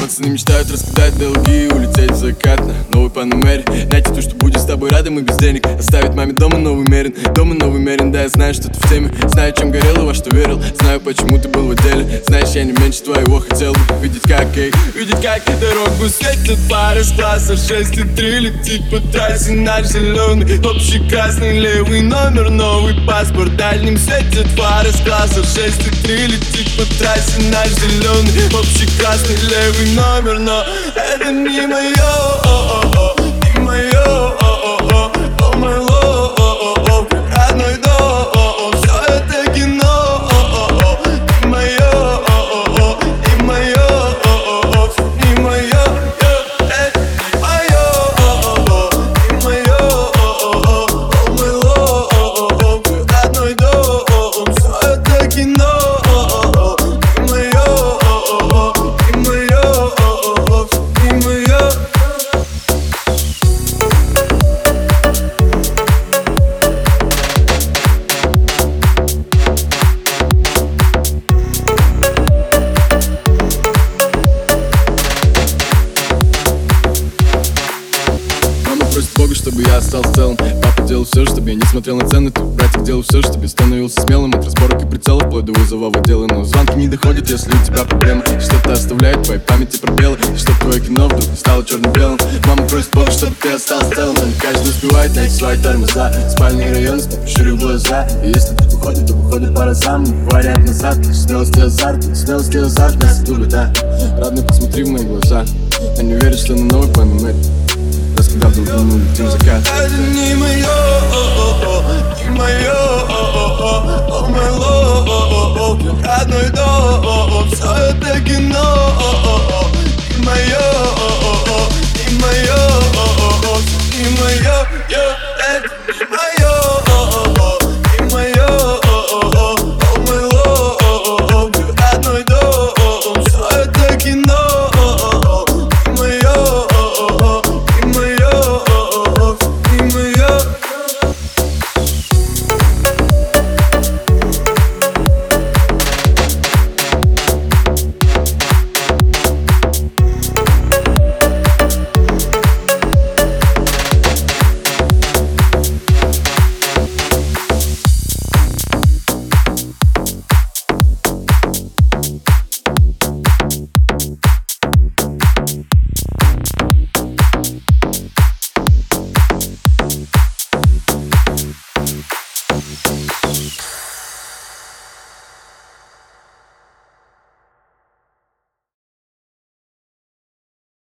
Пацаны мечтают раскидать долги и улететь в закат на новый панамере Найти то, что будет с тобой рядом и без денег. Оставить маме дома новый мерин, дома новый мерин. Да, я знаю, что ты в теме, знаю, чем горел и во что верил. Знаю, почему ты был в отделе Знаешь, я не меньше твоего хотел бы Видеть как, эй, видеть как дорогу светит пара с класса 6 и 3 Летит по трассе наш зеленый Общий красный левый номер, новый паспорт Дальним светит фары с класса 6 и 3 Летит по трассе наш зеленый Общий красный левый номер Но это не мое, Бога, чтобы я остался целым. Папа делал все, чтобы я не смотрел на цены. Ты, братик, делал все, чтобы я становился смелым. От разборок и прицелов, вплоть до вызова в отделы Но звонки не доходят, если у тебя проблемы. Что-то оставляет в твоей памяти пробелы. И что твое кино вдруг стало черно-белым Мама просит Бога, чтобы ты остался целым. Но каждый успевает найти свои тормоза. Спальный район, ширю глаза. И если тут выходит, то выходит по разам Не вариант назад, смелость и азарт Смелость и азарт. Нас любят, да. Родной, посмотри в мои глаза. Я не верю, что на новый панамет Раскидав закат Это не мое, не мое, о мой лов, как родной дом Все это кино, не мое, не мое, не мое,